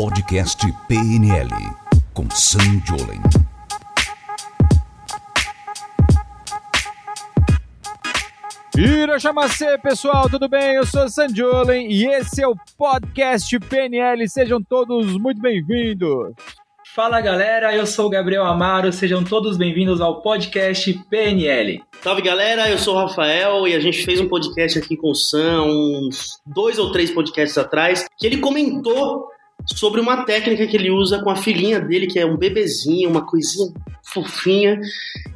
Podcast PNL com Sam Jolen. Irachamacê, pessoal, tudo bem? Eu sou Sam Jolen e esse é o Podcast PNL. Sejam todos muito bem-vindos. Fala galera, eu sou o Gabriel Amaro, sejam todos bem-vindos ao podcast PNL. Salve galera, eu sou o Rafael e a gente fez um podcast aqui com o Sam, uns dois ou três podcasts atrás, que ele comentou sobre uma técnica que ele usa com a filhinha dele, que é um bebezinho, uma coisinha fofinha,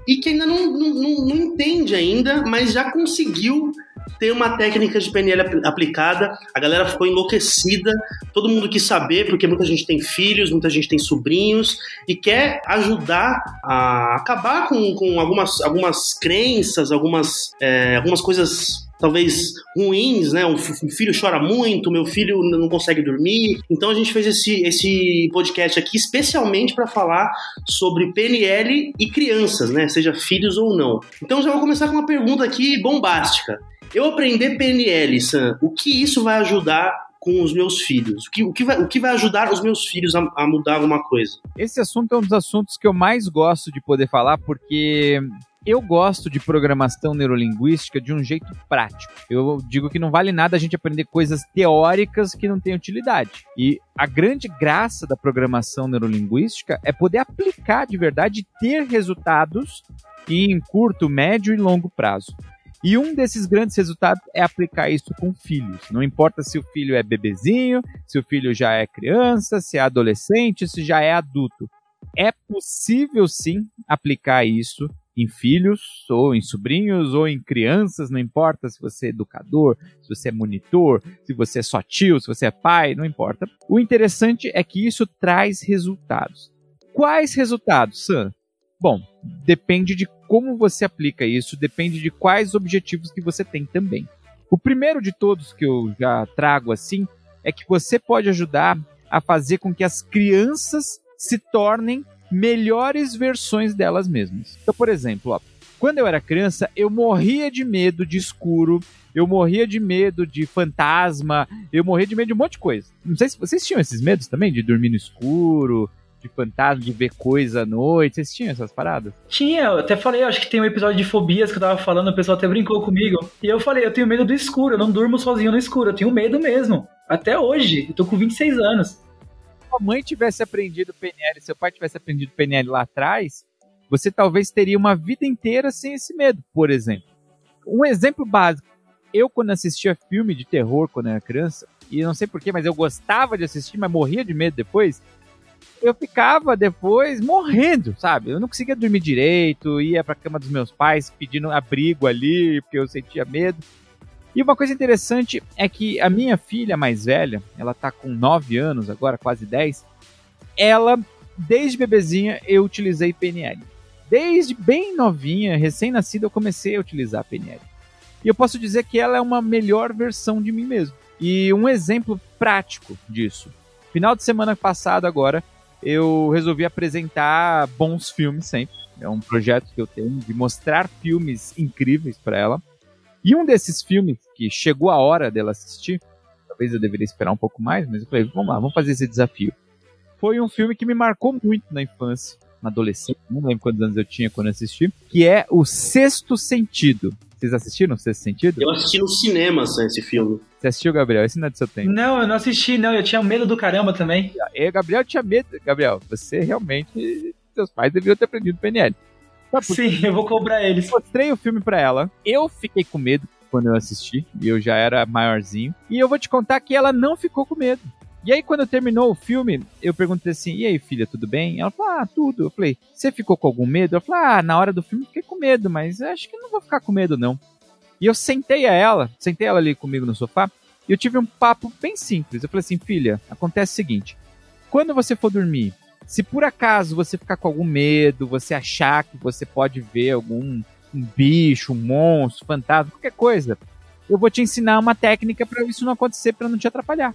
e que ainda não, não, não, entende ainda, mas já conseguiu ter uma técnica de PNL aplicada. A galera ficou enlouquecida, todo mundo quis saber, porque muita gente tem filhos, muita gente tem sobrinhos e quer ajudar a acabar com, com algumas, algumas crenças, algumas, é, algumas coisas talvez ruins, né? Um, filho chora muito, meu filho não consegue dormir. Então a gente fez esse, esse podcast aqui especialmente para falar sobre PNL e crianças, né? Seja filhos ou não. Então já vou começar com uma pergunta aqui bombástica. Eu aprender PNL, Sam, o que isso vai ajudar com os meus filhos? O que, o que, vai, o que vai ajudar os meus filhos a, a mudar alguma coisa? Esse assunto é um dos assuntos que eu mais gosto de poder falar, porque eu gosto de programação neurolinguística de um jeito prático. Eu digo que não vale nada a gente aprender coisas teóricas que não têm utilidade. E a grande graça da programação neurolinguística é poder aplicar de verdade e ter resultados em curto, médio e longo prazo. E um desses grandes resultados é aplicar isso com filhos. Não importa se o filho é bebezinho, se o filho já é criança, se é adolescente, se já é adulto. É possível sim aplicar isso em filhos, ou em sobrinhos, ou em crianças, não importa se você é educador, se você é monitor, se você é só tio, se você é pai, não importa. O interessante é que isso traz resultados. Quais resultados, Sam? Bom, depende de como você aplica isso, depende de quais objetivos que você tem também. O primeiro de todos que eu já trago assim é que você pode ajudar a fazer com que as crianças se tornem melhores versões delas mesmas. Então, por exemplo, ó, quando eu era criança, eu morria de medo de escuro, eu morria de medo de fantasma, eu morria de medo de um monte de coisa. Não sei se vocês tinham esses medos também, de dormir no escuro, de fantasma, de ver coisa à noite. Vocês tinham essas paradas? Tinha, eu até falei, acho que tem um episódio de fobias que eu tava falando, o pessoal até brincou comigo. E eu falei, eu tenho medo do escuro, eu não durmo sozinho no escuro, eu tenho medo mesmo. Até hoje, eu tô com 26 anos. Se a mãe tivesse aprendido PNL, seu pai tivesse aprendido PNL lá atrás, você talvez teria uma vida inteira sem esse medo, por exemplo. Um exemplo básico. Eu, quando assistia filme de terror quando era criança, e não sei porquê, mas eu gostava de assistir, mas morria de medo depois, eu ficava depois morrendo, sabe? Eu não conseguia dormir direito, ia pra cama dos meus pais pedindo abrigo ali, porque eu sentia medo. E uma coisa interessante é que a minha filha mais velha, ela tá com 9 anos agora, quase 10, ela, desde bebezinha, eu utilizei PNL. Desde bem novinha, recém-nascida, eu comecei a utilizar PNL. E eu posso dizer que ela é uma melhor versão de mim mesmo. E um exemplo prático disso. Final de semana passado agora, eu resolvi apresentar bons filmes sempre. É um projeto que eu tenho de mostrar filmes incríveis para ela. E um desses filmes que chegou a hora dela assistir, talvez eu deveria esperar um pouco mais, mas eu falei, vamos lá, vamos fazer esse desafio. Foi um filme que me marcou muito na infância, na adolescência, não lembro quantos anos eu tinha quando assisti, que é O Sexto Sentido. Vocês assistiram Sexto Sentido? Eu assisti no cinema esse filme. Você assistiu, Gabriel? Esse não é do seu tempo. Não, eu não assisti, não. Eu tinha medo do caramba também. E Gabriel tinha medo. Gabriel, você realmente. Seus pais deviam ter aprendido PNL. Sim, eu vou cobrar eles. Mostrei o filme pra ela. Eu fiquei com medo quando eu assisti. E eu já era maiorzinho. E eu vou te contar que ela não ficou com medo. E aí, quando terminou o filme, eu perguntei assim: e aí, filha, tudo bem? Ela falou: ah, tudo. Eu falei: você ficou com algum medo? Ela falou: ah, na hora do filme fiquei com medo, mas acho que não vou ficar com medo, não. E eu sentei a ela, sentei ela ali comigo no sofá, e eu tive um papo bem simples. Eu falei assim, filha, acontece o seguinte: quando você for dormir, se por acaso você ficar com algum medo, você achar que você pode ver algum um bicho, um monstro, fantasma, qualquer coisa, eu vou te ensinar uma técnica para isso não acontecer, para não te atrapalhar.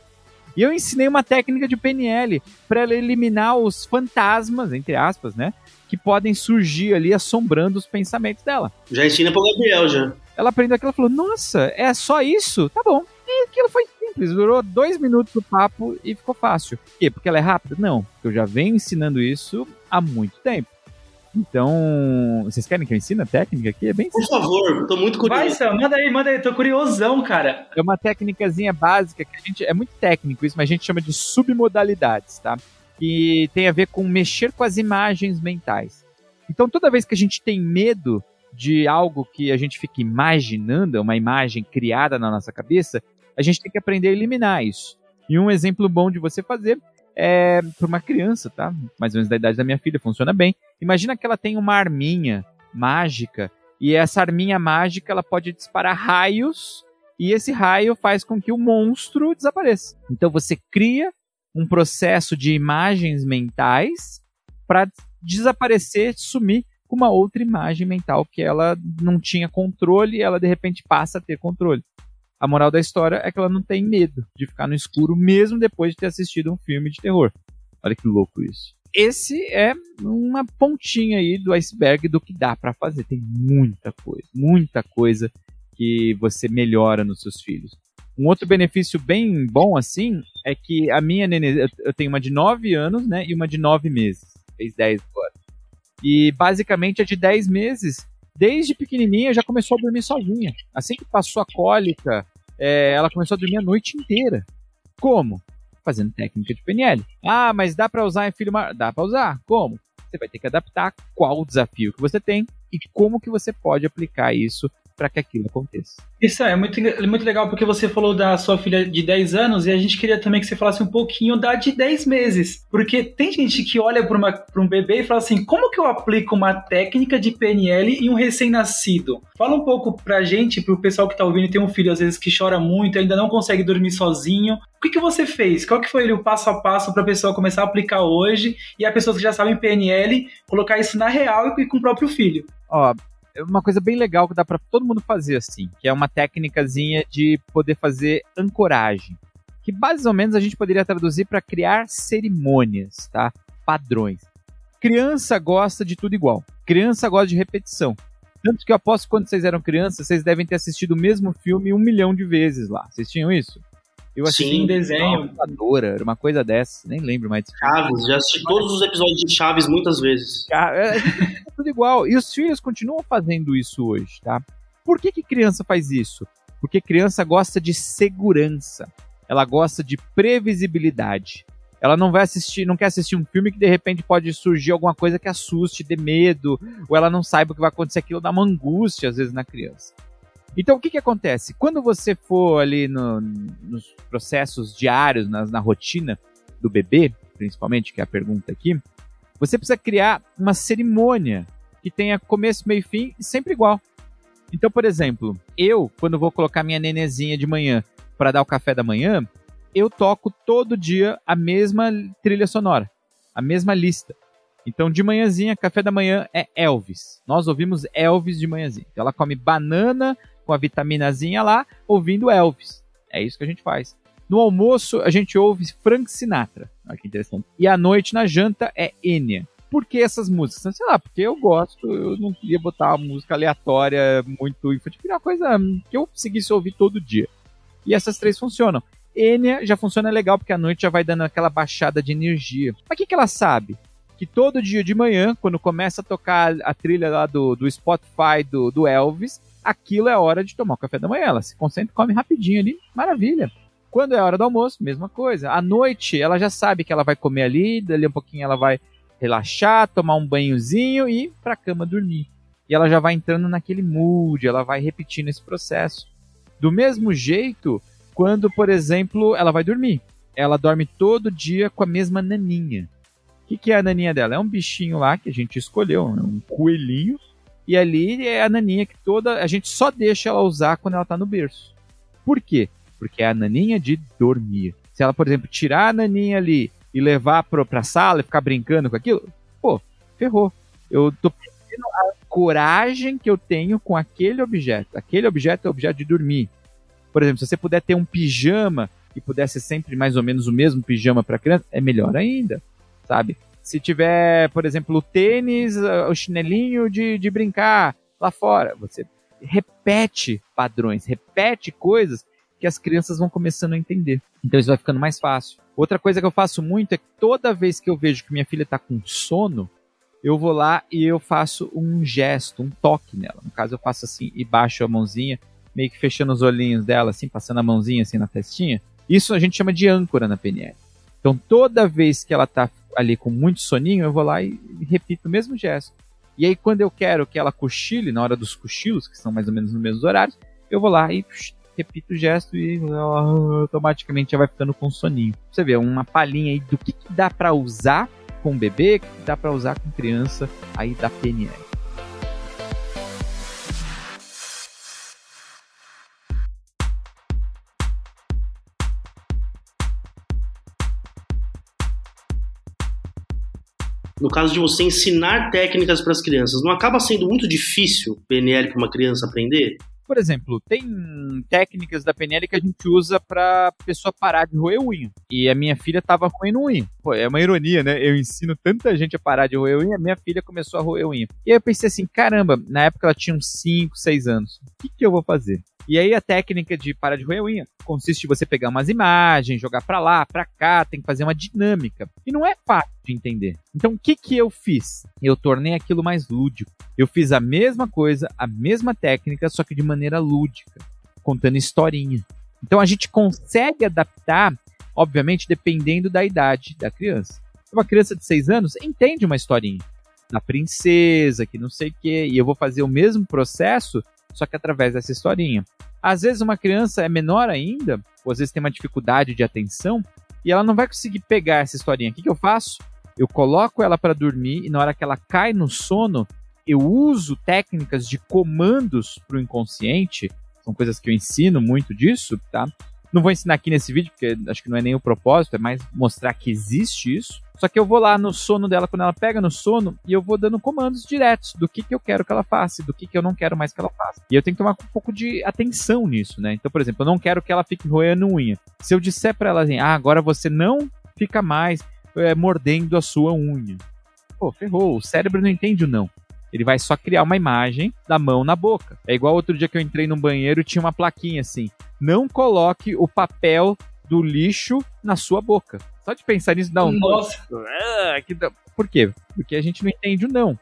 E eu ensinei uma técnica de PNL para ela eliminar os fantasmas, entre aspas, né? Que podem surgir ali assombrando os pensamentos dela. Já ensina pro Gabriel, já. Ela aprendeu aquilo e falou: Nossa, é só isso? Tá bom. E aquilo foi simples, durou dois minutos o papo e ficou fácil. Por quê? Porque ela é rápida? Não, porque eu já venho ensinando isso há muito tempo. Então, vocês querem que eu ensine a técnica aqui? É bem Por favor, tô muito curioso. Vai, Sam, manda aí, manda aí, tô curiosão, cara. É uma técnicazinha básica que a gente. É muito técnico isso, mas a gente chama de submodalidades, tá? Que tem a ver com mexer com as imagens mentais. Então, toda vez que a gente tem medo de algo que a gente fica imaginando, uma imagem criada na nossa cabeça, a gente tem que aprender a eliminar isso. E um exemplo bom de você fazer é para uma criança, tá? Mais ou menos da idade da minha filha, funciona bem. Imagina que ela tem uma arminha mágica e essa arminha mágica ela pode disparar raios e esse raio faz com que o monstro desapareça. Então você cria um processo de imagens mentais para desaparecer, sumir com uma outra imagem mental que ela não tinha controle e ela de repente passa a ter controle. A moral da história é que ela não tem medo de ficar no escuro mesmo depois de ter assistido um filme de terror. Olha que louco isso. Esse é uma pontinha aí do iceberg do que dá para fazer. Tem muita coisa, muita coisa que você melhora nos seus filhos. Um outro benefício bem bom assim é que a minha nenê, eu tenho uma de 9 anos, né, e uma de 9 meses. Fez 10 agora. E basicamente a de 10 meses desde pequenininha já começou a dormir sozinha. Assim que passou a cólica, é, ela começou a dormir a noite inteira. Como? Fazendo técnica de PNL. Ah, mas dá para usar em filho maior? Dá para usar. Como? Você vai ter que adaptar qual o desafio que você tem e como que você pode aplicar isso para que aquilo aconteça. Isso é muito, muito legal porque você falou da sua filha de 10 anos e a gente queria também que você falasse um pouquinho da de 10 meses. Porque tem gente que olha para um bebê e fala assim: como que eu aplico uma técnica de PNL em um recém-nascido? Fala um pouco pra gente, pro pessoal que tá ouvindo e tem um filho às vezes que chora muito, ainda não consegue dormir sozinho. O que, que você fez? Qual que foi o passo a passo para a pessoa começar a aplicar hoje e a pessoas que já sabem PNL colocar isso na real e com o próprio filho? Ó, uma coisa bem legal que dá para todo mundo fazer assim, que é uma técnicazinha de poder fazer ancoragem, que mais ou menos a gente poderia traduzir para criar cerimônias, tá? Padrões. Criança gosta de tudo igual. Criança gosta de repetição. Tanto que eu aposto que quando vocês eram crianças, vocês devem ter assistido o mesmo filme um milhão de vezes lá. Vocês tinham isso? Eu assisti Sim, um desenho. Era uma coisa dessa, nem lembro mais. Chaves, já assisti todos os episódios de Chaves muitas vezes. É, é tudo igual. E os filhos continuam fazendo isso hoje, tá? Por que, que criança faz isso? Porque criança gosta de segurança. Ela gosta de previsibilidade. Ela não vai assistir, não quer assistir um filme que de repente pode surgir alguma coisa que assuste, dê medo, ou ela não saiba o que vai acontecer, aquilo dá uma angústia às vezes na criança. Então, o que, que acontece? Quando você for ali no, nos processos diários, na, na rotina do bebê, principalmente, que é a pergunta aqui, você precisa criar uma cerimônia que tenha começo, meio e fim e sempre igual. Então, por exemplo, eu, quando vou colocar minha nenezinha de manhã para dar o café da manhã, eu toco todo dia a mesma trilha sonora, a mesma lista. Então, de manhãzinha, café da manhã é Elvis. Nós ouvimos Elvis de manhãzinha. Então, ela come banana com a vitaminazinha lá, ouvindo Elvis. É isso que a gente faz. No almoço, a gente ouve Frank Sinatra. Olha que interessante. E à noite, na janta, é Enya. Por que essas músicas? Sei lá, porque eu gosto, eu não queria botar uma música aleatória muito infantil, uma coisa que eu conseguisse ouvir todo dia. E essas três funcionam. Enya já funciona legal, porque à noite já vai dando aquela baixada de energia. Mas o que, que ela sabe? Que todo dia de manhã, quando começa a tocar a trilha lá do, do Spotify do, do Elvis, aquilo é hora de tomar o café da manhã. Ela se concentra e come rapidinho ali, maravilha. Quando é hora do almoço, mesma coisa. À noite, ela já sabe que ela vai comer ali, dali um pouquinho ela vai relaxar, tomar um banhozinho e ir pra cama dormir. E ela já vai entrando naquele mood, ela vai repetindo esse processo. Do mesmo jeito, quando, por exemplo, ela vai dormir. Ela dorme todo dia com a mesma naninha. O que, que é a naninha dela? É um bichinho lá que a gente escolheu, é um coelhinho e ali é a naninha que toda. A gente só deixa ela usar quando ela tá no berço. Por quê? Porque é a naninha de dormir. Se ela, por exemplo, tirar a naninha ali e levar pro, pra sala e ficar brincando com aquilo, pô, ferrou. Eu tô perdendo a coragem que eu tenho com aquele objeto. Aquele objeto é o objeto de dormir. Por exemplo, se você puder ter um pijama e pudesse sempre mais ou menos o mesmo pijama para criança, é melhor ainda, sabe? Se tiver, por exemplo, o tênis, o chinelinho de, de brincar lá fora, você repete padrões, repete coisas que as crianças vão começando a entender. Então isso vai ficando mais fácil. Outra coisa que eu faço muito é que toda vez que eu vejo que minha filha está com sono, eu vou lá e eu faço um gesto, um toque nela. No caso, eu faço assim e baixo a mãozinha, meio que fechando os olhinhos dela, assim, passando a mãozinha assim na testinha. Isso a gente chama de âncora na PNL. Então, toda vez que ela está ali com muito soninho, eu vou lá e repito o mesmo gesto. E aí, quando eu quero que ela cochile, na hora dos cochilos, que são mais ou menos nos mesmos horários, eu vou lá e psh, repito o gesto e automaticamente já vai ficando com soninho. Você vê, uma palhinha aí do que, que dá para usar com bebê, que dá para usar com criança aí da PNL. No caso de você ensinar técnicas para as crianças, não acaba sendo muito difícil PNL para uma criança aprender? Por exemplo, tem técnicas da PNL que a gente usa para pessoa parar de roer unha. E a minha filha estava roendo unha. Pô, é uma ironia, né? Eu ensino tanta gente a parar de roer unha, a minha filha começou a roer unha. E aí eu pensei assim, caramba, na época ela tinha uns 5, 6 anos. O que, que eu vou fazer? E aí a técnica de parar de roer unha consiste em você pegar umas imagens, jogar para lá, para cá, tem que fazer uma dinâmica. E não é fácil de entender. Então o que que eu fiz? Eu tornei aquilo mais lúdico. Eu fiz a mesma coisa, a mesma técnica, só que de maneira lúdica, contando historinha. Então a gente consegue adaptar, obviamente, dependendo da idade da criança. Uma criança de 6 anos entende uma historinha da princesa, que não sei o quê, e eu vou fazer o mesmo processo só que através dessa historinha. Às vezes uma criança é menor ainda, ou às vezes tem uma dificuldade de atenção, e ela não vai conseguir pegar essa historinha. O que, que eu faço? Eu coloco ela para dormir e na hora que ela cai no sono, eu uso técnicas de comandos para o inconsciente. São coisas que eu ensino muito disso, tá? Não vou ensinar aqui nesse vídeo, porque acho que não é nem o propósito, é mais mostrar que existe isso. Só que eu vou lá no sono dela, quando ela pega no sono, e eu vou dando comandos diretos do que, que eu quero que ela faça, do que, que eu não quero mais que ela faça. E eu tenho que tomar um pouco de atenção nisso, né? Então, por exemplo, eu não quero que ela fique roendo unha. Se eu disser para ela assim, ah, agora você não fica mais é, mordendo a sua unha. Pô, ferrou, o cérebro não entende o não. Ele vai só criar uma imagem da mão na boca. É igual outro dia que eu entrei no banheiro e tinha uma plaquinha assim: não coloque o papel do lixo na sua boca. Só de pensar nisso dá um. Nossa! Ah. Por quê? Porque a gente não entende o não.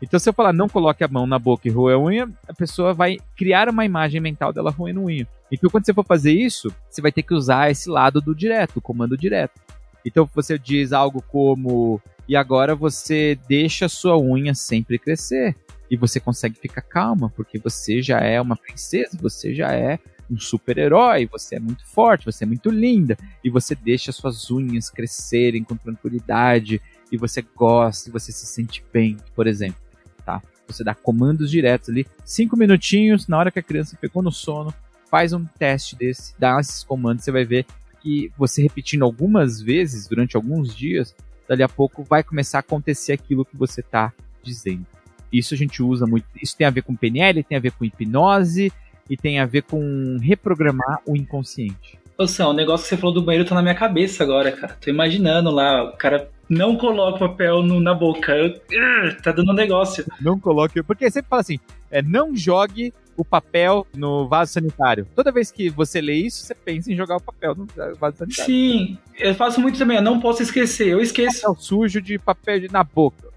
Então, se eu falar não coloque a mão na boca e roer a unha, a pessoa vai criar uma imagem mental dela roendo unha. Então, quando você for fazer isso, você vai ter que usar esse lado do direto, o comando direto. Então, você diz algo como: e agora você deixa a sua unha sempre crescer. E você consegue ficar calma, porque você já é uma princesa, você já é um super-herói, você é muito forte, você é muito linda, e você deixa suas unhas crescerem com tranquilidade, e você gosta, e você se sente bem, por exemplo, tá? Você dá comandos diretos ali, cinco minutinhos, na hora que a criança pegou no sono, faz um teste desse, dá esses comandos, você vai ver que você repetindo algumas vezes durante alguns dias, dali a pouco vai começar a acontecer aquilo que você está dizendo. Isso a gente usa muito. Isso tem a ver com PNL, tem a ver com hipnose, e tem a ver com reprogramar o inconsciente. Ô Sam, o negócio que você falou do banheiro tá na minha cabeça agora, cara. Tô imaginando lá, o cara não coloca o papel no, na boca. Uh, tá dando um negócio. Não coloque. Porque sempre fala assim: é, não jogue o papel no vaso sanitário. Toda vez que você lê isso, você pensa em jogar o papel no vaso sanitário. Sim, eu faço muito também. Eu não posso esquecer. Eu esqueço. Papel sujo de papel na boca.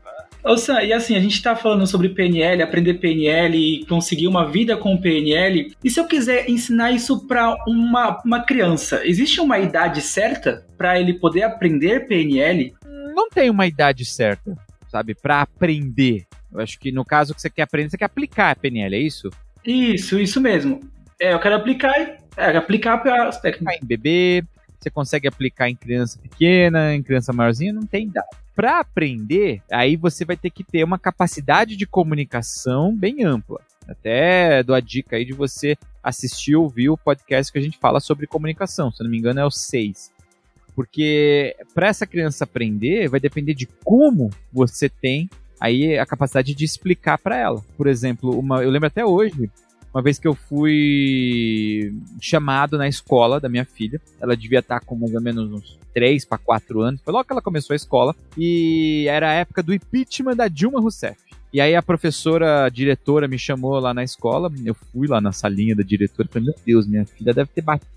Ô Sam, e assim, a gente tá falando sobre PNL, aprender PNL e conseguir uma vida com PNL. E se eu quiser ensinar isso para uma, uma criança, existe uma idade certa para ele poder aprender PNL? Não tem uma idade certa, sabe, para aprender. Eu acho que no caso que você quer aprender, você quer aplicar a PNL, é isso? Isso, isso mesmo. É, eu quero aplicar, é, aplicar para as técnicas. Em bebê, você consegue aplicar em criança pequena, em criança maiorzinha, não tem idade para aprender, aí você vai ter que ter uma capacidade de comunicação bem ampla. Até dou a dica aí de você assistir ou ouvir o podcast que a gente fala sobre comunicação. Se eu não me engano, é o 6. Porque para essa criança aprender, vai depender de como você tem aí a capacidade de explicar para ela. Por exemplo, uma, eu lembro até hoje, uma vez que eu fui chamado na escola da minha filha, ela devia estar com mais ou menos uns 3 para 4 anos, foi logo que ela começou a escola, e era a época do impeachment da Dilma Rousseff. E aí a professora, a diretora, me chamou lá na escola, eu fui lá na salinha da diretora falei, meu Deus, minha filha deve ter batido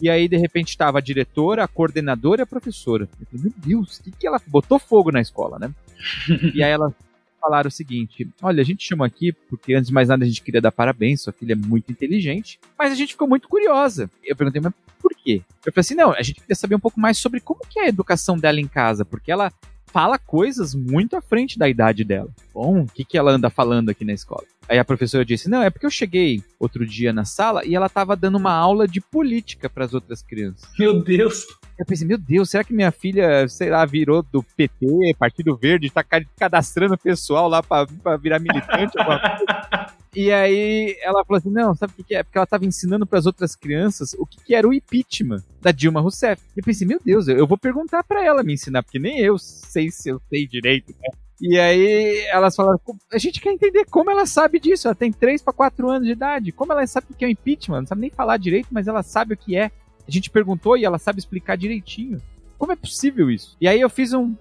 E aí, de repente, estava a diretora, a coordenadora e a professora. Eu falei, meu Deus, o que, que ela botou fogo na escola, né? e aí ela falaram o seguinte: olha, a gente chamou aqui porque antes de mais nada a gente queria dar parabéns, sua filha é muito inteligente, mas a gente ficou muito curiosa. Eu perguntei, mas por quê? Eu falei assim: não, a gente queria saber um pouco mais sobre como que é a educação dela em casa, porque ela fala coisas muito à frente da idade dela. Bom, o que, que ela anda falando aqui na escola? Aí a professora disse: Não, é porque eu cheguei outro dia na sala e ela estava dando uma aula de política para as outras crianças. Meu Deus! Eu pensei, meu Deus, será que minha filha, sei lá, virou do PT, Partido Verde, tá cadastrando o pessoal lá pra virar militante? e aí ela falou assim: não, sabe o que, que é? Porque ela tava ensinando para as outras crianças o que, que, era o impeachment da Dilma Rousseff. E eu pensei, meu Deus, eu, eu vou perguntar para ela me ensinar, porque nem eu sei se eu sei direito, né? E aí elas falaram, a gente quer entender como ela sabe disso. Ela tem 3 para 4 anos de idade. Como ela sabe o que é o impeachment? Não sabe nem falar direito, mas ela sabe o que é. A gente perguntou e ela sabe explicar direitinho. Como é possível isso? E aí eu fiz um.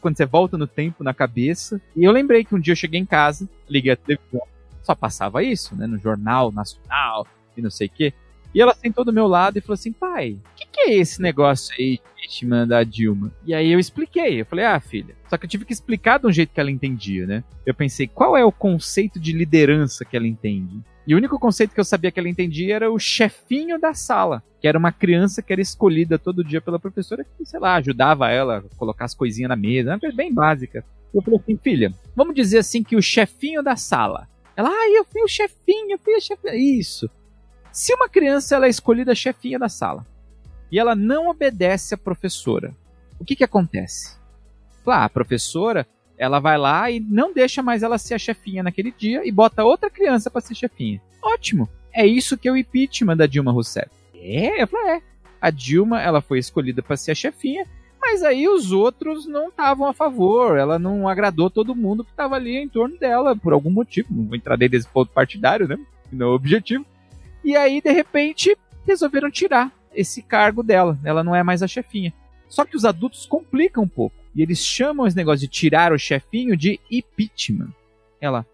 Quando você volta no tempo, na cabeça. E eu lembrei que um dia eu cheguei em casa, liguei a televisão, só passava isso, né? No Jornal Nacional e não sei o quê. E ela sentou do meu lado e falou assim: pai, o que, que, é esse negócio aí de impeachment da Dilma? E aí eu expliquei. Eu falei: ah, filha. Só que eu tive que explicar de um jeito que ela entendia, né? Eu pensei: qual é o conceito de liderança que ela entende? E o único conceito que eu sabia que ela entendia era o chefinho da sala, que era uma criança que era escolhida todo dia pela professora que, sei lá, ajudava ela a colocar as coisinhas na mesa, uma coisa bem básica. Eu falei assim, filha, vamos dizer assim que o chefinho da sala. Ela, ah, eu fui o chefinho, eu fui a chefinha. Isso. Se uma criança ela é escolhida chefinha da sala e ela não obedece à professora, o que que acontece? Claro, a professora ela vai lá e não deixa mais ela ser a chefinha naquele dia e bota outra criança para ser chefinha. Ótimo. É isso que é o impeachment da Dilma Rousseff. É, eu falei, é. A Dilma, ela foi escolhida para ser a chefinha, mas aí os outros não estavam a favor, ela não agradou todo mundo que estava ali em torno dela, por algum motivo. Não vou entrar dentro desse ponto partidário, né? Não é o objetivo. E aí, de repente, resolveram tirar esse cargo dela. Ela não é mais a chefinha. Só que os adultos complicam um pouco. E eles chamam esse negócio de tirar o chefinho de impeachment. Ela,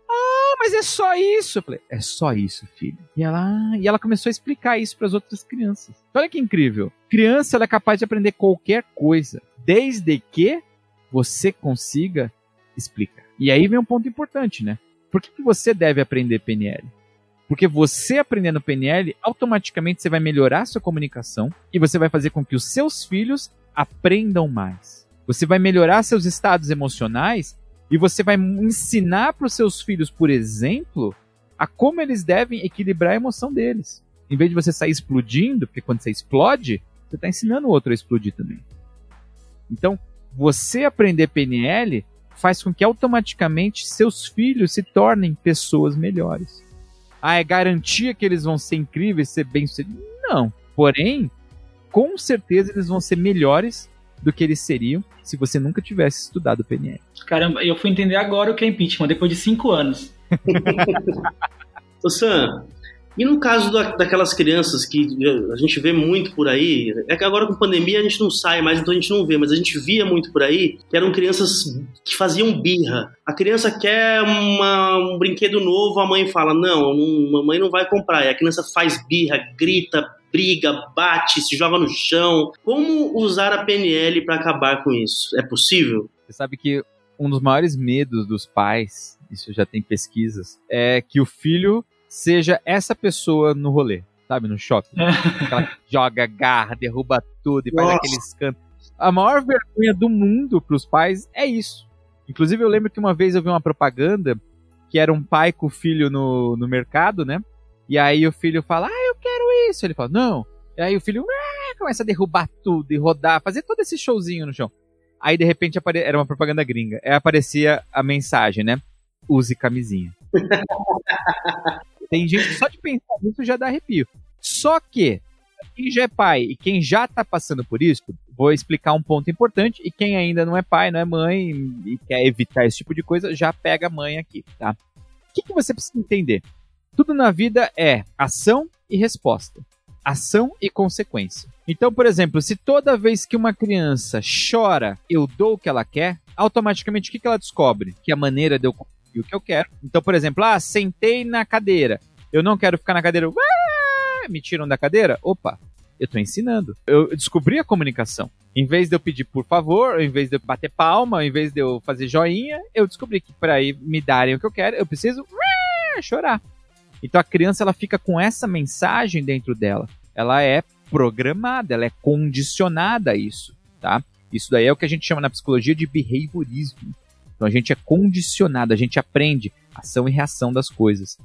ah, mas é só isso. Eu falei, é só isso, filho. E ela, ah", e ela começou a explicar isso para as outras crianças. Olha que incrível. Criança ela é capaz de aprender qualquer coisa, desde que você consiga explicar. E aí vem um ponto importante, né? Por que, que você deve aprender PNL? Porque você aprendendo PNL, automaticamente você vai melhorar sua comunicação e você vai fazer com que os seus filhos aprendam mais. Você vai melhorar seus estados emocionais e você vai ensinar para os seus filhos, por exemplo, a como eles devem equilibrar a emoção deles. Em vez de você sair explodindo, porque quando você explode, você está ensinando o outro a explodir também. Então, você aprender PNL faz com que automaticamente seus filhos se tornem pessoas melhores. Ah, é garantia que eles vão ser incríveis, ser bem-sucedidos? Não. Porém, com certeza eles vão ser melhores do que eles seriam se você nunca tivesse estudado PNL. Caramba, eu fui entender agora o que é impeachment, depois de cinco anos. Ô Sam, e no caso da, daquelas crianças que a gente vê muito por aí, é que agora com pandemia a gente não sai mais, então a gente não vê, mas a gente via muito por aí, que eram crianças que faziam birra. A criança quer uma, um brinquedo novo, a mãe fala: não, não, mamãe não vai comprar. E a criança faz birra, grita, briga, bate, se joga no chão. Como usar a PNL para acabar com isso? É possível? Você sabe que um dos maiores medos dos pais, isso já tem pesquisas, é que o filho seja essa pessoa no rolê, sabe, no shopping. Aquela que joga garra, derruba tudo e faz Nossa. aqueles cantos. A maior vergonha do mundo para os pais é isso. Inclusive, eu lembro que uma vez eu vi uma propaganda que era um pai com o filho no, no mercado, né? E aí o filho fala, ah, eu quero isso. Ele fala, não. E aí o filho ah", começa a derrubar tudo e rodar, fazer todo esse showzinho no chão. Aí de repente apare... era uma propaganda gringa. Aí aparecia a mensagem, né? Use camisinha. Tem gente que só de pensar nisso já dá arrepio. Só que quem já é pai e quem já tá passando por isso, vou explicar um ponto importante. E quem ainda não é pai, não é mãe e quer evitar esse tipo de coisa, já pega a mãe aqui, tá? O que, que você precisa entender? Tudo na vida é ação e resposta. Ação e consequência. Então, por exemplo, se toda vez que uma criança chora, eu dou o que ela quer, automaticamente o que, ela descobre? Que a maneira de eu conseguir o que eu quero. Então, por exemplo, ah, sentei na cadeira. Eu não quero ficar na cadeira. ah, me tiram da cadeira? Opa, eu tô ensinando. Eu descobri a comunicação. Em vez de eu pedir por favor, em vez de eu bater palma, em vez de eu fazer joinha, eu descobri que para me darem o que eu quero, eu preciso chorar. Então a criança ela fica com essa mensagem dentro dela. Ela é programada, ela é condicionada a isso, tá? Isso daí é o que a gente chama na psicologia de behaviorismo. Então a gente é condicionado, a gente aprende ação e reação das coisas.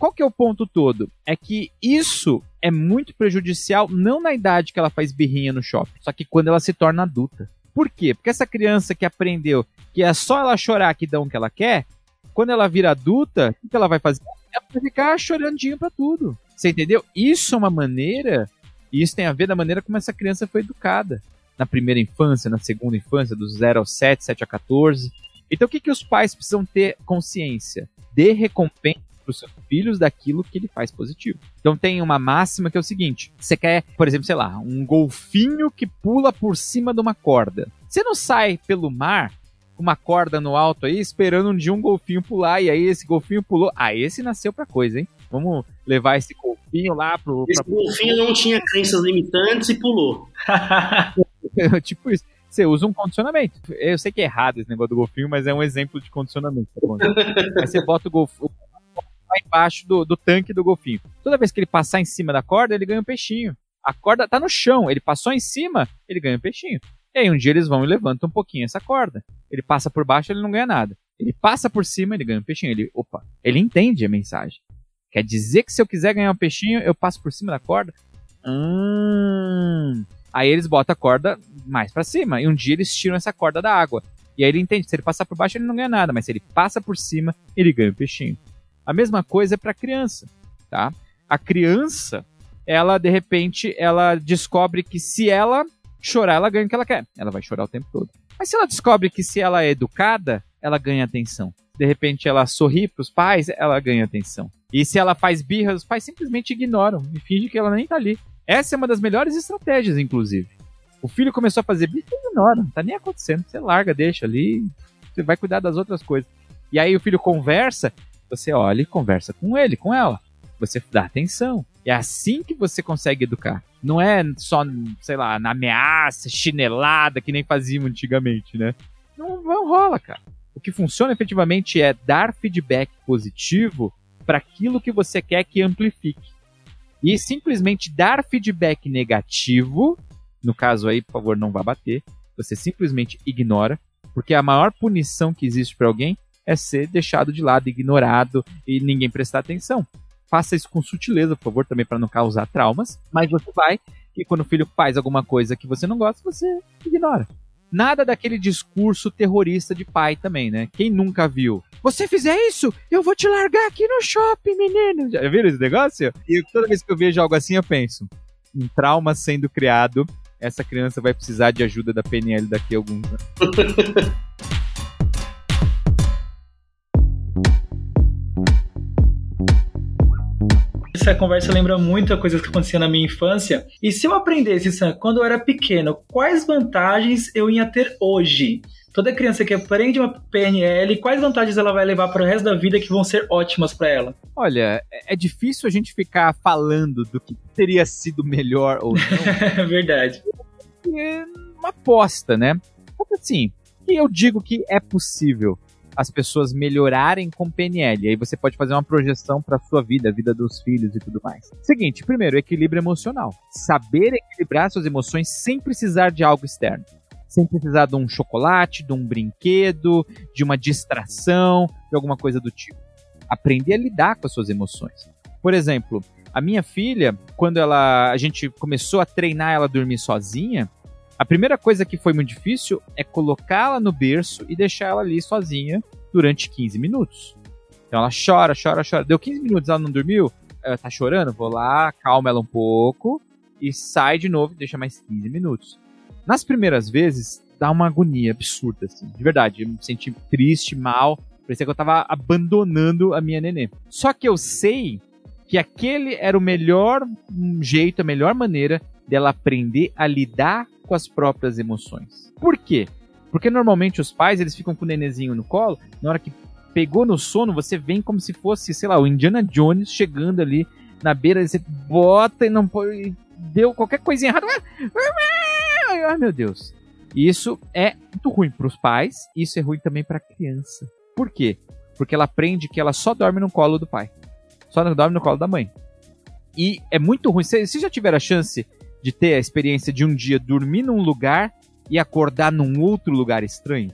Qual que é o ponto todo? É que isso é muito prejudicial não na idade que ela faz birrinha no shopping, só que quando ela se torna adulta. Por quê? Porque essa criança que aprendeu que é só ela chorar que dão o que ela quer, quando ela vira adulta, o que ela vai fazer? Ela vai ficar chorandinho para tudo. Você entendeu? Isso é uma maneira, e isso tem a ver da maneira como essa criança foi educada. Na primeira infância, na segunda infância, dos 0 aos 7, 7 a 14. Então o que, que os pais precisam ter consciência? Dê recompensa para os seus filhos daquilo que ele faz positivo. Então tem uma máxima que é o seguinte: você quer, por exemplo, sei lá, um golfinho que pula por cima de uma corda. Você não sai pelo mar uma corda no alto aí, esperando um dia um golfinho pular, e aí esse golfinho pulou. Ah, esse nasceu pra coisa, hein? Vamos levar esse golfinho lá pro. Esse pra... golfinho não tinha crenças limitantes e pulou. tipo isso. Você usa um condicionamento. Eu sei que é errado esse negócio do golfinho, mas é um exemplo de condicionamento. Tá aí você bota o golfinho lá embaixo do, do tanque do golfinho. Toda vez que ele passar em cima da corda, ele ganha um peixinho. A corda tá no chão, ele passou em cima, ele ganha um peixinho. E aí um dia eles vão e levantam um pouquinho essa corda. Ele passa por baixo, ele não ganha nada. Ele passa por cima, ele ganha um peixinho. Ele, opa, ele entende a mensagem. Quer dizer que se eu quiser ganhar um peixinho, eu passo por cima da corda? Hum. Aí eles botam a corda mais para cima. E um dia eles tiram essa corda da água. E aí ele entende, se ele passar por baixo, ele não ganha nada. Mas se ele passa por cima, ele ganha um peixinho. A mesma coisa é para criança, tá? A criança, ela de repente, ela descobre que se ela chorar, ela ganha o que ela quer. Ela vai chorar o tempo todo. Mas se ela descobre que se ela é educada, ela ganha atenção. De repente ela sorri para os pais, ela ganha atenção. E se ela faz birra, os pais simplesmente ignoram e fingem que ela nem tá ali. Essa é uma das melhores estratégias, inclusive. O filho começou a fazer birra, ignora, não tá nem acontecendo. Você larga, deixa ali, você vai cuidar das outras coisas. E aí o filho conversa, você olha e conversa com ele, com ela. Você dá atenção. É assim que você consegue educar. Não é só, sei lá, na ameaça, chinelada, que nem faziam antigamente, né? Não, não rola, cara. O que funciona efetivamente é dar feedback positivo para aquilo que você quer que amplifique. E simplesmente dar feedback negativo, no caso aí, por favor, não vá bater, você simplesmente ignora, porque a maior punição que existe para alguém é ser deixado de lado, ignorado e ninguém prestar atenção. Faça isso com sutileza, por favor, também para não causar traumas. Mas você vai e quando o filho faz alguma coisa que você não gosta, você ignora. Nada daquele discurso terrorista de pai também, né? Quem nunca viu? Você fizer isso, eu vou te largar aqui no shopping, menino. Já viram esse negócio? E toda vez que eu vejo algo assim, eu penso: um trauma sendo criado, essa criança vai precisar de ajuda da PNL daqui a alguns anos. essa conversa lembra muito a coisa que acontecia na minha infância. E se eu aprendesse, Sam, quando eu era pequeno, quais vantagens eu ia ter hoje? Toda criança que aprende uma PNL, quais vantagens ela vai levar para o resto da vida que vão ser ótimas para ela? Olha, é, é difícil a gente ficar falando do que teria sido melhor ou não. Verdade. É uma aposta, né? Assim, eu digo que é possível as pessoas melhorarem com PNL. Aí você pode fazer uma projeção para sua vida, a vida dos filhos e tudo mais. Seguinte, primeiro, equilíbrio emocional. Saber equilibrar suas emoções sem precisar de algo externo. Sem precisar de um chocolate, de um brinquedo, de uma distração, de alguma coisa do tipo. Aprender a lidar com as suas emoções. Por exemplo, a minha filha, quando ela a gente começou a treinar ela a dormir sozinha, a primeira coisa que foi muito difícil é colocá-la no berço e deixar ela ali sozinha durante 15 minutos. Então ela chora, chora, chora. Deu 15 minutos, ela não dormiu? Ela tá chorando? Vou lá, calma ela um pouco e sai de novo e deixa mais 15 minutos. Nas primeiras vezes, dá uma agonia absurda, assim. De verdade, eu me senti triste, mal. Parecia que eu tava abandonando a minha nenê. Só que eu sei que aquele era o melhor jeito, a melhor maneira dela aprender a lidar com as próprias emoções. Por quê? Porque normalmente os pais eles ficam com o nenenzinho no colo, na hora que pegou no sono, você vem como se fosse, sei lá, o Indiana Jones chegando ali na beira, você bota e não pode. Deu qualquer coisinha errada. Ai, meu Deus. Isso é muito ruim para os pais, isso é ruim também para a criança. Por quê? Porque ela aprende que ela só dorme no colo do pai. Só dorme no colo da mãe. E é muito ruim. Vocês já tiveram a chance de ter a experiência de um dia dormir num lugar e acordar num outro lugar estranho?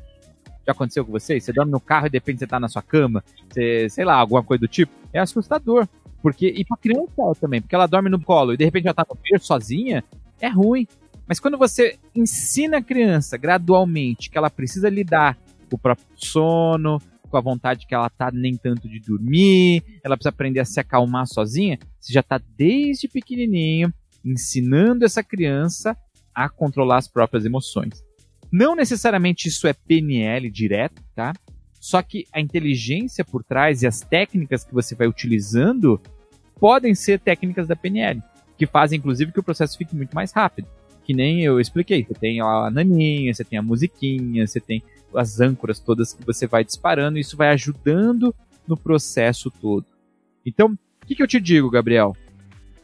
Já aconteceu com vocês? Você dorme no carro e de repente você tá na sua cama, você, sei lá, alguma coisa do tipo. É assustador. Porque, e pra criança também, porque ela dorme no colo e de repente ela tá no berço sozinha, é ruim. Mas quando você ensina a criança gradualmente que ela precisa lidar com o próprio sono, com a vontade que ela tá nem tanto de dormir, ela precisa aprender a se acalmar sozinha, você já tá desde pequenininho ensinando essa criança a controlar as próprias emoções. Não necessariamente isso é PNL direto, tá? Só que a inteligência por trás e as técnicas que você vai utilizando podem ser técnicas da PNL, que fazem inclusive que o processo fique muito mais rápido. Que nem eu expliquei, você tem a naninha, você tem a musiquinha, você tem as âncoras todas que você vai disparando, e isso vai ajudando no processo todo. Então, o que, que eu te digo, Gabriel?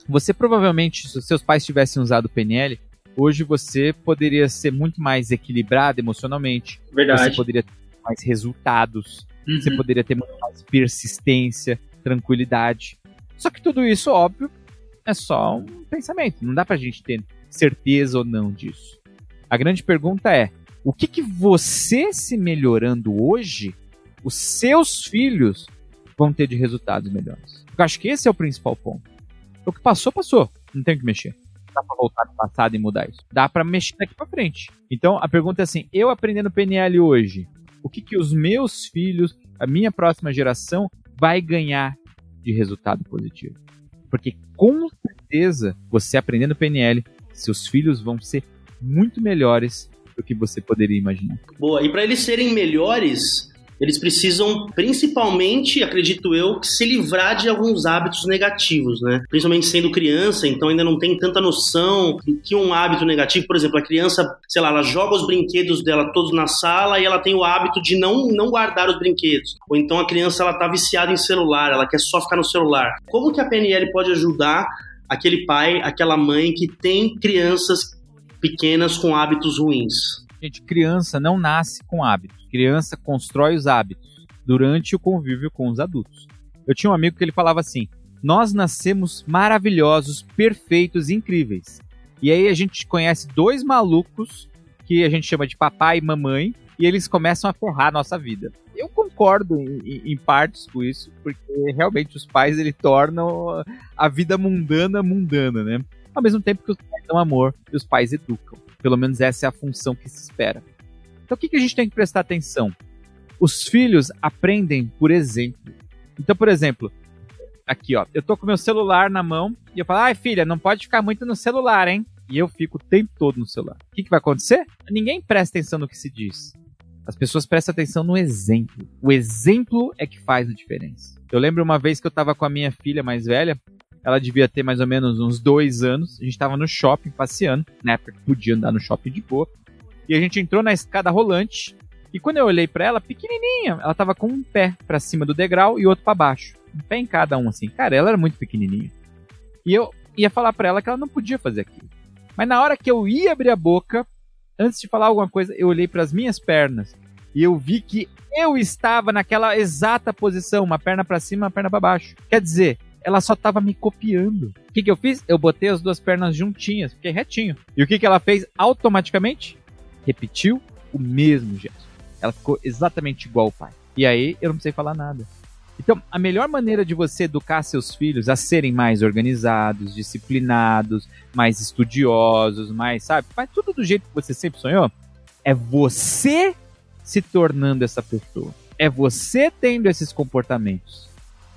Você provavelmente, se seus pais tivessem usado o PNL, hoje você poderia ser muito mais equilibrado emocionalmente. Verdade. Você poderia ter mais resultados. Uhum. Você poderia ter muito mais persistência, tranquilidade. Só que tudo isso, óbvio, é só um pensamento. Não dá pra gente ter certeza ou não disso. A grande pergunta é: o que, que você se melhorando hoje, os seus filhos vão ter de resultados melhores? Eu acho que esse é o principal ponto. O que passou, passou. Não tem o que mexer dá pra voltar no passado e mudar isso. Dá para mexer daqui para frente. Então a pergunta é assim: eu aprendendo PNL hoje, o que que os meus filhos, a minha próxima geração, vai ganhar de resultado positivo? Porque com certeza, você aprendendo PNL, seus filhos vão ser muito melhores do que você poderia imaginar. Boa, e para eles serem melhores, eles precisam, principalmente, acredito eu, se livrar de alguns hábitos negativos, né? Principalmente sendo criança, então ainda não tem tanta noção que um hábito negativo, por exemplo, a criança, sei lá, ela joga os brinquedos dela todos na sala e ela tem o hábito de não, não guardar os brinquedos. Ou então a criança ela tá viciada em celular, ela quer só ficar no celular. Como que a PNL pode ajudar aquele pai, aquela mãe que tem crianças pequenas com hábitos ruins? Gente, criança não nasce com hábitos criança constrói os hábitos durante o convívio com os adultos. Eu tinha um amigo que ele falava assim: Nós nascemos maravilhosos, perfeitos, incríveis. E aí a gente conhece dois malucos que a gente chama de papai e mamãe e eles começam a ferrar a nossa vida. Eu concordo em, em, partes com isso, porque realmente os pais ele tornam a vida mundana mundana, né? Ao mesmo tempo que os pais dão amor e os pais educam. Pelo menos essa é a função que se espera. Então o que, que a gente tem que prestar atenção? Os filhos aprendem por exemplo. Então, por exemplo, aqui ó, eu tô com meu celular na mão e eu falo, ai filha, não pode ficar muito no celular, hein? E eu fico o tempo todo no celular. O que, que vai acontecer? Ninguém presta atenção no que se diz. As pessoas prestam atenção no exemplo. O exemplo é que faz a diferença. Eu lembro uma vez que eu tava com a minha filha mais velha, ela devia ter mais ou menos uns dois anos. A gente tava no shopping passeando, na época que podia andar no shopping de boa. E a gente entrou na escada rolante. E quando eu olhei para ela, pequenininha, ela tava com um pé para cima do degrau e outro para baixo. Um pé em cada um, assim. Cara, ela era muito pequenininha. E eu ia falar para ela que ela não podia fazer aquilo. Mas na hora que eu ia abrir a boca, antes de falar alguma coisa, eu olhei para as minhas pernas e eu vi que eu estava naquela exata posição, uma perna para cima, uma perna para baixo. Quer dizer, ela só estava me copiando. O que, que eu fiz? Eu botei as duas pernas juntinhas, fiquei retinho. E o que, que ela fez automaticamente? Repetiu o mesmo gesto. Ela ficou exatamente igual ao pai. E aí eu não precisei falar nada. Então, a melhor maneira de você educar seus filhos a serem mais organizados, disciplinados, mais estudiosos, mais, sabe, mas tudo do jeito que você sempre sonhou, é você se tornando essa pessoa. É você tendo esses comportamentos.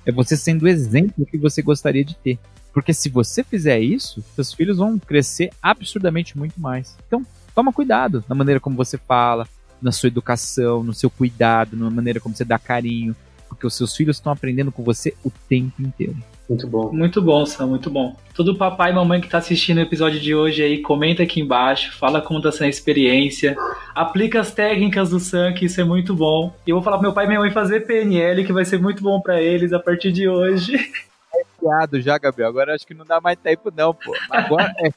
É você sendo o exemplo que você gostaria de ter. Porque se você fizer isso, seus filhos vão crescer absurdamente muito mais. Então, toma cuidado na maneira como você fala, na sua educação, no seu cuidado, na maneira como você dá carinho, porque os seus filhos estão aprendendo com você o tempo inteiro. Muito bom. Muito bom, Sam, muito bom. Todo papai e mamãe que está assistindo o episódio de hoje aí, comenta aqui embaixo, fala como está sendo a experiência, aplica as técnicas do Sam, que isso é muito bom. E eu vou falar pro meu pai e minha mãe fazer PNL, que vai ser muito bom para eles a partir de hoje. criado já, Gabriel. Agora acho que não dá mais tempo, não, pô. Agora é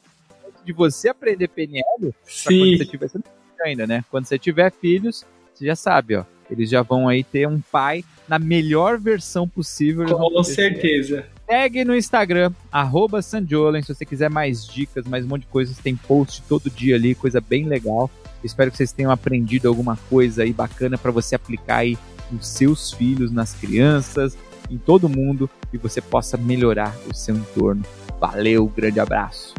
de você aprender PNL, Sim. quando você tiver. Você não tem ainda, né? Quando você tiver filhos, você já sabe, ó. Eles já vão aí ter um pai na melhor versão possível. Com certeza. Segue no Instagram, arroba Sandiolen, se você quiser mais dicas, mais um monte de coisas, tem post todo dia ali, coisa bem legal. Espero que vocês tenham aprendido alguma coisa aí bacana para você aplicar aí nos seus filhos, nas crianças, em todo mundo e você possa melhorar o seu entorno. Valeu, grande abraço.